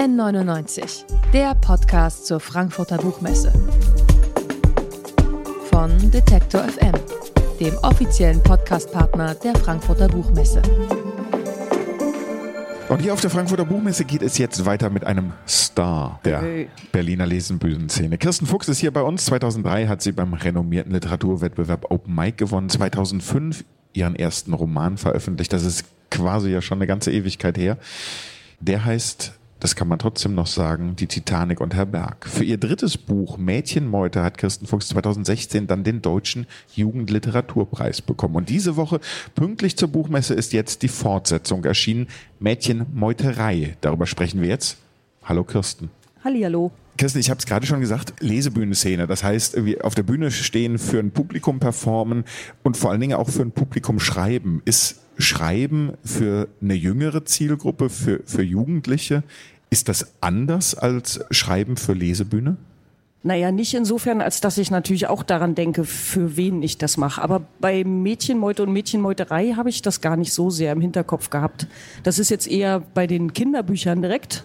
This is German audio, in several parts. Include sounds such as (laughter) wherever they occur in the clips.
N99, der Podcast zur Frankfurter Buchmesse. Von Detektor FM, dem offiziellen Podcastpartner der Frankfurter Buchmesse. Und hier auf der Frankfurter Buchmesse geht es jetzt weiter mit einem Star der. Berliner Lesenbühnenszene. Kirsten Fuchs ist hier bei uns. 2003 hat sie beim renommierten Literaturwettbewerb Open Mic gewonnen. 2005 ihren ersten Roman veröffentlicht. Das ist quasi ja schon eine ganze Ewigkeit her. Der heißt, das kann man trotzdem noch sagen, Die Titanic und Herr Berg. Für ihr drittes Buch Mädchenmeute hat Kirsten Fuchs 2016 dann den Deutschen Jugendliteraturpreis bekommen. Und diese Woche, pünktlich zur Buchmesse, ist jetzt die Fortsetzung erschienen, Mädchenmeuterei. Darüber sprechen wir jetzt. Hallo Kirsten. Hallihallo. Kirsten, ich habe es gerade schon gesagt, Lesebühnenszene. Das heißt, irgendwie auf der Bühne stehen, für ein Publikum performen und vor allen Dingen auch für ein Publikum schreiben. Ist Schreiben für eine jüngere Zielgruppe, für, für Jugendliche, ist das anders als Schreiben für Lesebühne? Naja, nicht insofern, als dass ich natürlich auch daran denke, für wen ich das mache. Aber bei Mädchenmeute und Mädchenmeuterei habe ich das gar nicht so sehr im Hinterkopf gehabt. Das ist jetzt eher bei den Kinderbüchern direkt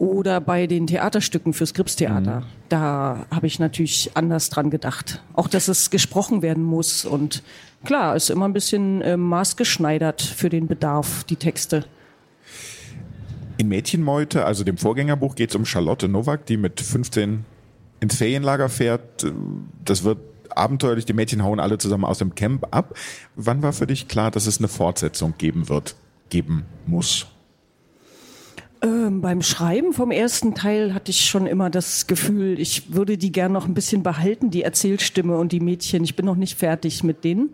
oder bei den Theaterstücken fürs Gripstheater. Da habe ich natürlich anders dran gedacht. Auch, dass es gesprochen werden muss. Und klar, ist immer ein bisschen äh, maßgeschneidert für den Bedarf, die Texte. In Mädchenmeute, also dem Vorgängerbuch, geht es um Charlotte Nowak, die mit 15 ins Ferienlager fährt. Das wird abenteuerlich, die Mädchen hauen alle zusammen aus dem Camp ab. Wann war für dich klar, dass es eine Fortsetzung geben wird, geben muss? Ähm, beim Schreiben vom ersten Teil hatte ich schon immer das Gefühl, ich würde die gern noch ein bisschen behalten, die Erzählstimme und die Mädchen. Ich bin noch nicht fertig mit denen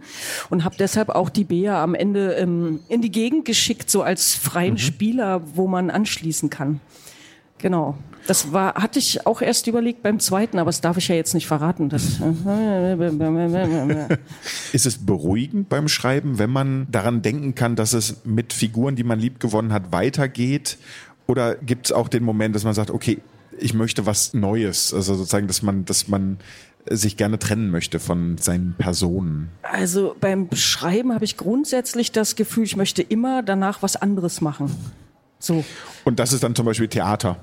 und habe deshalb auch die Bea am Ende ähm, in die Gegend geschickt, so als freien Spieler, wo man anschließen kann. Genau. Das war, hatte ich auch erst überlegt beim zweiten, aber das darf ich ja jetzt nicht verraten. Das (laughs) Ist es beruhigend beim Schreiben, wenn man daran denken kann, dass es mit Figuren, die man lieb gewonnen hat, weitergeht? Oder gibt es auch den Moment, dass man sagt, okay, ich möchte was Neues, also sozusagen, dass man, dass man sich gerne trennen möchte von seinen Personen? Also beim Schreiben habe ich grundsätzlich das Gefühl, ich möchte immer danach was anderes machen. So. Und das ist dann zum Beispiel Theater.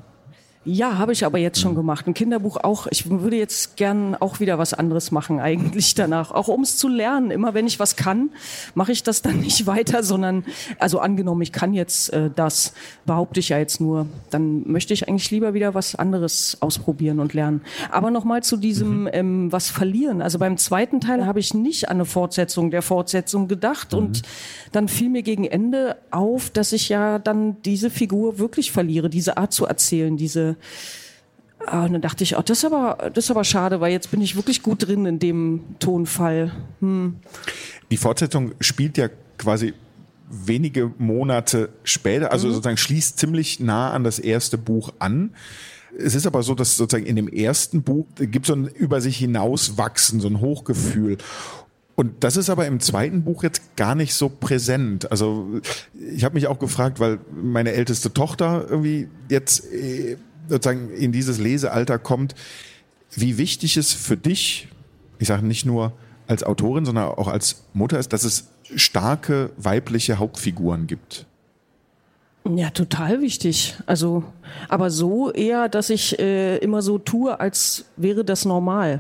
Ja, habe ich aber jetzt schon gemacht. Ein Kinderbuch auch. Ich würde jetzt gern auch wieder was anderes machen eigentlich (laughs) danach. Auch um es zu lernen. Immer wenn ich was kann, mache ich das dann nicht (laughs) weiter, sondern, also angenommen, ich kann jetzt äh, das, behaupte ich ja jetzt nur, dann möchte ich eigentlich lieber wieder was anderes ausprobieren und lernen. Aber nochmal zu diesem ähm, was verlieren. Also beim zweiten Teil habe ich nicht an eine Fortsetzung der Fortsetzung gedacht und dann fiel mir gegen Ende auf, dass ich ja dann diese Figur wirklich verliere, diese Art zu erzählen, diese Ah, und dann dachte ich, oh, das ist aber, das ist aber schade, weil jetzt bin ich wirklich gut drin in dem Tonfall. Hm. Die Fortsetzung spielt ja quasi wenige Monate später, also sozusagen schließt ziemlich nah an das erste Buch an. Es ist aber so, dass sozusagen in dem ersten Buch gibt es so ein über sich hinauswachsen, so ein Hochgefühl. Und das ist aber im zweiten Buch jetzt gar nicht so präsent. Also ich habe mich auch gefragt, weil meine älteste Tochter irgendwie jetzt äh, sozusagen in dieses Lesealter kommt, wie wichtig es für dich, ich sage nicht nur als Autorin, sondern auch als Mutter ist, dass es starke weibliche Hauptfiguren gibt. Ja, total wichtig. Also, aber so eher, dass ich äh, immer so tue, als wäre das normal.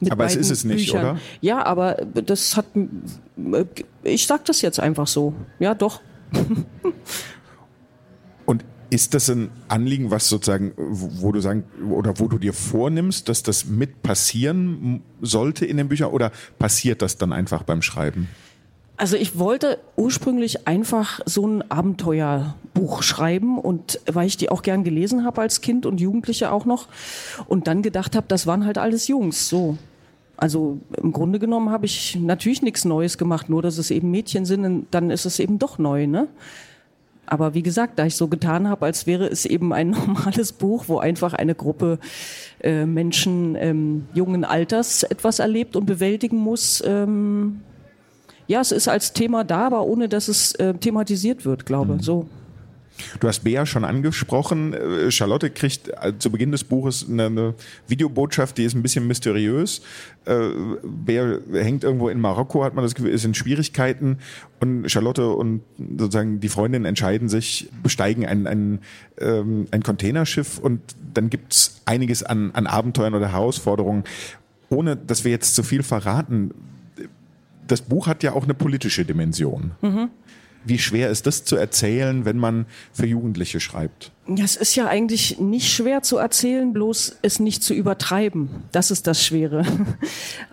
Mit Aber es ist es nicht, Büchern. oder? Ja, aber das hat, äh, ich sag das jetzt einfach so. Ja, doch. (laughs) Ist das ein Anliegen, was sozusagen, wo wo du sagen, oder wo du dir vornimmst, dass das mit passieren sollte in den Büchern oder passiert das dann einfach beim Schreiben? Also ich wollte ursprünglich einfach so ein Abenteuerbuch schreiben und weil ich die auch gern gelesen habe als Kind und Jugendliche auch noch und dann gedacht habe, das waren halt alles Jungs, so. Also im Grunde genommen habe ich natürlich nichts Neues gemacht, nur dass es eben Mädchen sind, und dann ist es eben doch neu, ne? Aber wie gesagt, da ich so getan habe, als wäre es eben ein (laughs) normales Buch, wo einfach eine Gruppe äh, Menschen ähm, jungen Alters etwas erlebt und bewältigen muss, ähm, ja, es ist als Thema da, aber ohne dass es äh, thematisiert wird, glaube ich. So. Du hast Bea schon angesprochen. Äh, Charlotte kriegt äh, zu Beginn des Buches eine, Videobotschaft, die ist ein bisschen mysteriös. Äh, Bea hängt irgendwo in Marokko, hat man das Gefühl, ist in Schwierigkeiten. Und Charlotte und sozusagen die Freundin entscheiden sich, besteigen ein, ein, ähm, ein Containerschiff und dann gibt's einiges an, an Abenteuern oder Herausforderungen. Ohne dass wir jetzt zu viel verraten, das Buch hat ja auch eine politische Dimension. Mhm. Wie schwer ist das zu erzählen, wenn man für Jugendliche schreibt? Es ist ja eigentlich nicht schwer zu erzählen, bloß es nicht zu übertreiben. Das ist das Schwere. (laughs)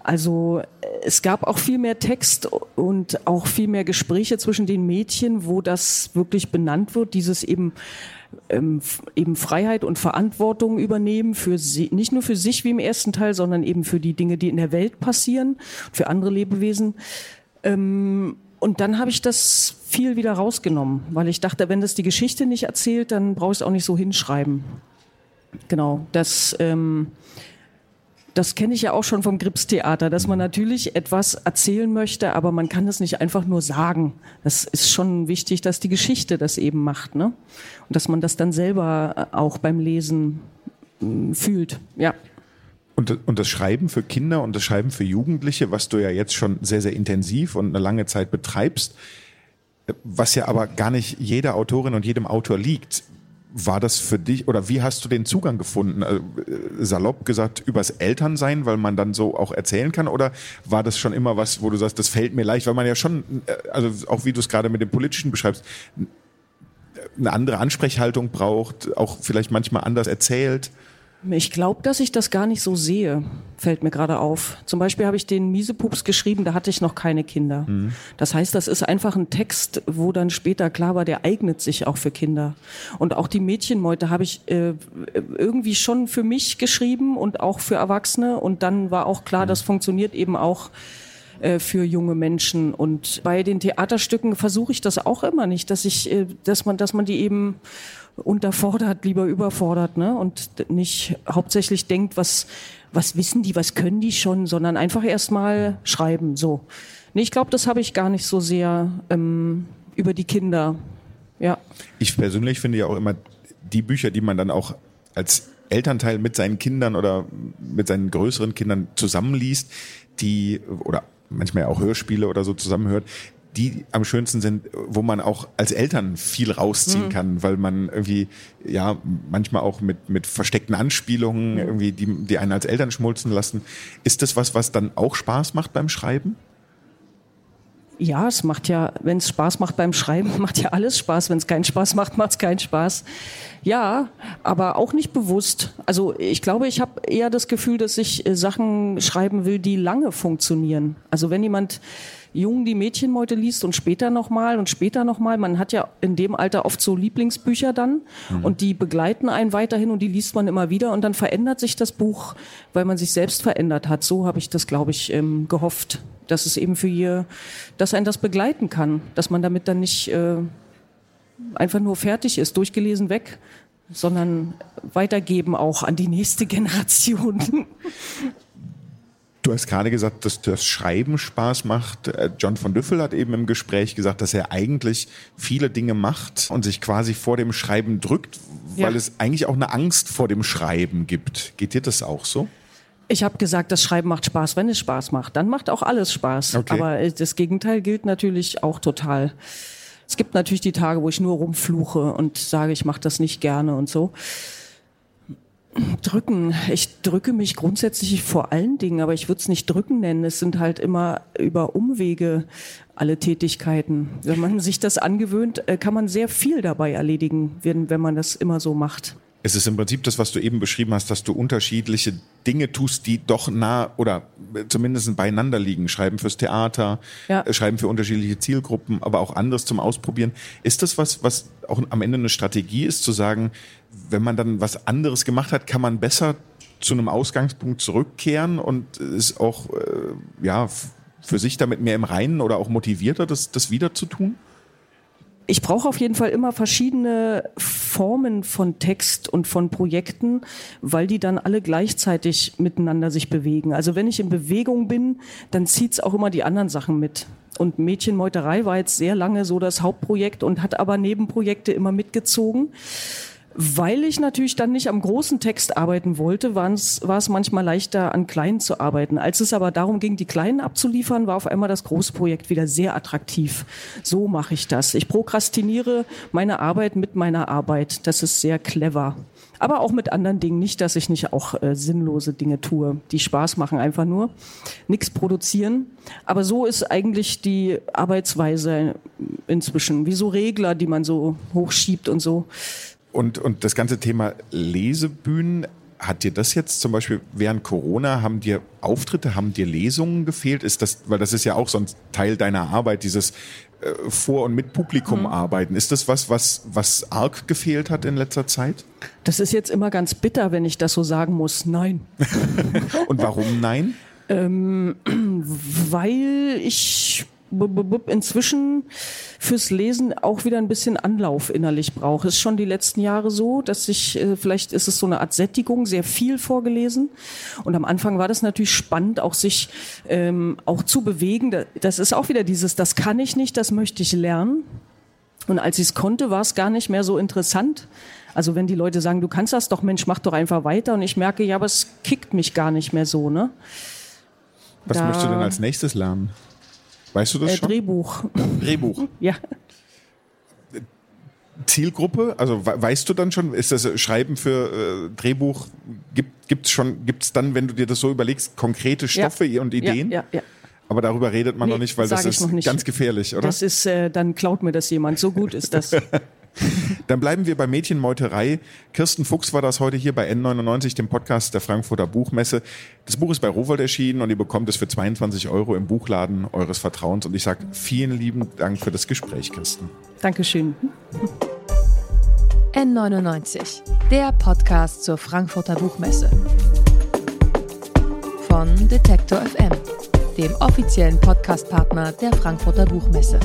Also es gab auch viel mehr Text und auch viel mehr Gespräche zwischen den Mädchen, wo das wirklich benannt wird, dieses eben ähm, eben Freiheit und Verantwortung übernehmen für sie, nicht nur für sich wie im ersten Teil, sondern eben für die Dinge, die in der Welt passieren, für andere Lebewesen. Ähm, und dann habe ich das viel wieder rausgenommen, weil ich dachte, wenn das die Geschichte nicht erzählt, dann brauche ich es auch nicht so hinschreiben. Genau, das, ähm, das kenne ich ja auch schon vom Gripstheater, dass man natürlich etwas erzählen möchte, aber man kann das nicht einfach nur sagen. Das ist schon wichtig, dass die Geschichte das eben macht, ne? Und dass man das dann selber auch beim Lesen äh, fühlt, ja. Und, und das Schreiben für Kinder und das Schreiben für Jugendliche, was du ja jetzt schon sehr, sehr intensiv und eine lange Zeit betreibst, was ja aber gar nicht jeder Autorin und jedem Autor liegt. War das für dich oder wie hast du den Zugang gefunden? Also, salopp gesagt, übers Elternsein, weil man dann so auch erzählen kann? Oder war das schon immer was, wo du sagst, das fällt mir leicht, weil man ja schon, äh, also auch wie du es gerade mit dem Politischen beschreibst, eine andere Ansprechhaltung braucht, auch vielleicht manchmal anders erzählt? Ich glaube, dass ich das gar nicht so sehe, fällt mir gerade auf. Zum Beispiel habe ich den Miesepups geschrieben, da hatte ich noch keine Kinder. Mhm. Das heißt, das ist einfach ein Text, wo dann später klar war, der eignet sich auch für Kinder. Und auch die Mädchenmeute habe ich äh, irgendwie schon für mich geschrieben und auch für Erwachsene. Und dann war auch klar, mhm. das funktioniert eben auch äh, für junge Menschen. Und bei den Theaterstücken versuche ich das auch immer nicht, dass ich, äh, dass man, dass man die eben unterfordert, lieber überfordert, ne? Und nicht hauptsächlich denkt, was, was wissen die, was können die schon, sondern einfach erstmal schreiben. So. Nee, ich glaube, das habe ich gar nicht so sehr ähm, über die Kinder. Ja. Ich persönlich finde ja auch immer die Bücher, die man dann auch als Elternteil mit seinen Kindern oder mit seinen größeren Kindern zusammenliest, die oder manchmal auch Hörspiele oder so zusammenhört, die am schönsten sind, wo man auch als Eltern viel rausziehen mhm. kann, weil man irgendwie, ja, manchmal auch mit, mit versteckten Anspielungen mhm. irgendwie, die, die einen als Eltern schmolzen lassen. Ist das was, was dann auch Spaß macht beim Schreiben? Ja, es macht ja, wenn es Spaß macht beim Schreiben, (laughs) macht ja alles Spaß. Wenn es keinen Spaß macht, (laughs) macht es keinen Spaß. Ja, aber auch nicht bewusst. Also ich glaube, ich habe eher das Gefühl, dass ich äh, Sachen schreiben will, die lange funktionieren. Also wenn jemand jung die Mädchenmeute liest und später nochmal und später nochmal. Man hat ja in dem Alter oft so Lieblingsbücher dann mhm. und die begleiten einen weiterhin und die liest man immer wieder und dann verändert sich das Buch, weil man sich selbst verändert hat. So habe ich das, glaube ich, ähm, gehofft, dass es eben für ihr, dass ein das begleiten kann, dass man damit dann nicht äh, einfach nur fertig ist, durchgelesen weg, sondern weitergeben auch an die nächste Generation. (laughs) Du hast gerade gesagt, dass das Schreiben Spaß macht. Äh, John von Düffel hat eben im Gespräch gesagt, dass er eigentlich viele Dinge macht und sich quasi vor dem Schreiben drückt, weil ja. es eigentlich auch eine Angst vor dem Schreiben gibt. Geht dir das auch so? Ich habe gesagt, das Schreiben macht Spaß, wenn es Spaß macht. Dann macht auch alles Spaß. Okay. Aber äh, das Gegenteil gilt natürlich auch total. Es gibt natürlich die Tage, wo ich nur rumfluche und sage, ich mache das nicht gerne und so. Drücken. Ich drücke mich grundsätzlich vor allen Dingen, aber ich würde es nicht drücken nennen. Es sind halt immer über Umwege alle Tätigkeiten. Wenn man sich das angewöhnt, äh, kann man sehr viel dabei erledigen, wenn, wenn man das immer so macht. Es ist im Prinzip das, was du eben beschrieben hast, dass du unterschiedliche Dinge tust, die doch nah oder zumindest beieinander liegen. Schreiben fürs Theater, ja. Äh, schreiben für unterschiedliche Zielgruppen, aber auch anderes zum Ausprobieren. Ist das was, was auch am Ende eine Strategie ist, zu sagen, wenn man dann was anderes gemacht hat, kann man besser zu einem Ausgangspunkt zurückkehren und ist auch äh, ja für sich damit mehr im Reinen oder auch motivierter, das, das wieder zu tun? Ich brauche auf jeden Fall immer verschiedene Formen von Text und von Projekten, weil die dann alle gleichzeitig miteinander sich bewegen. Also wenn ich in Bewegung bin, dann zieht's auch immer die anderen Sachen mit. Und Mädchenmeuterei war jetzt sehr lange so das Hauptprojekt und hat aber Nebenprojekte immer mitgezogen. Weil ich natürlich dann nicht am großen Text arbeiten wollte, war es, manchmal leichter, an kleinen zu arbeiten. Als es aber darum ging, die kleinen abzuliefern, war auf einmal das große Projekt wieder sehr attraktiv. So mache ich das. Ich prokrastiniere meine Arbeit mit meiner Arbeit. Das ist sehr clever. Aber auch mit anderen Dingen. Nicht, dass ich nicht auch äh, sinnlose Dinge tue, die Spaß machen, einfach nur. Nichts produzieren. Aber so ist eigentlich die Arbeitsweise inzwischen. Wie so Regler, die man so hochschiebt und so. Und, und das ganze Thema Lesebühnen, hat dir das jetzt zum Beispiel während Corona, haben dir Auftritte, haben dir Lesungen gefehlt? Ist das, weil das ist ja auch so ein Teil deiner Arbeit, dieses äh, vor und mit Publikum mhm. arbeiten. Ist das was, was, was arg gefehlt hat in letzter Zeit? Das ist jetzt immer ganz bitter, wenn ich das so sagen muss. Nein. (laughs) und warum nein? ähm, (clears throat) weil ich inzwischen fürs Lesen auch wieder ein bisschen Anlauf innerlich brauche. Ist schon die letzten Jahre so, dass ich, äh, vielleicht ist es so eine Art Sättigung, sehr viel vorgelesen. Und am Anfang war das natürlich spannend, auch sich ähm, auch zu bewegen. Das ist auch wieder dieses, das kann ich nicht, das möchte ich lernen. Und als ich es konnte, war es gar nicht mehr so interessant. Also wenn die Leute sagen, du kannst das doch, Mensch, mach doch einfach weiter. Und ich merke, ja, aber es kickt mich gar nicht mehr so, ne? Was da, möchtest du denn als nächstes lernen? Weißt du das äh, schon? Drehbuch. Drehbuch. (laughs) ja. Zielgruppe? Also weißt du dann schon, ist das Schreiben für äh, Drehbuch, gibt es schon, gibt es dann, wenn du dir das so überlegst, konkrete Stoffe ja. und Ideen? Ja, ja, ja. Aber darüber redet man nee, noch nicht, weil das ist ganz gefährlich, oder? Das ist, äh, dann klaut mir das jemand. So gut ist das. (laughs) (laughs) Dann bleiben wir bei Mädchenmeuterei. Kirsten Fuchs war das heute hier bei N99, dem Podcast der Frankfurter Buchmesse. Das Buch ist bei Rowold erschienen und ihr bekommt es für 22 Euro im Buchladen eures Vertrauens. Und ich sage vielen lieben Dank für das Gespräch, Kirsten. Dankeschön. N99, der Podcast zur Frankfurter Buchmesse. Von Detektor FM, dem offiziellen Podcastpartner der Frankfurter Buchmesse.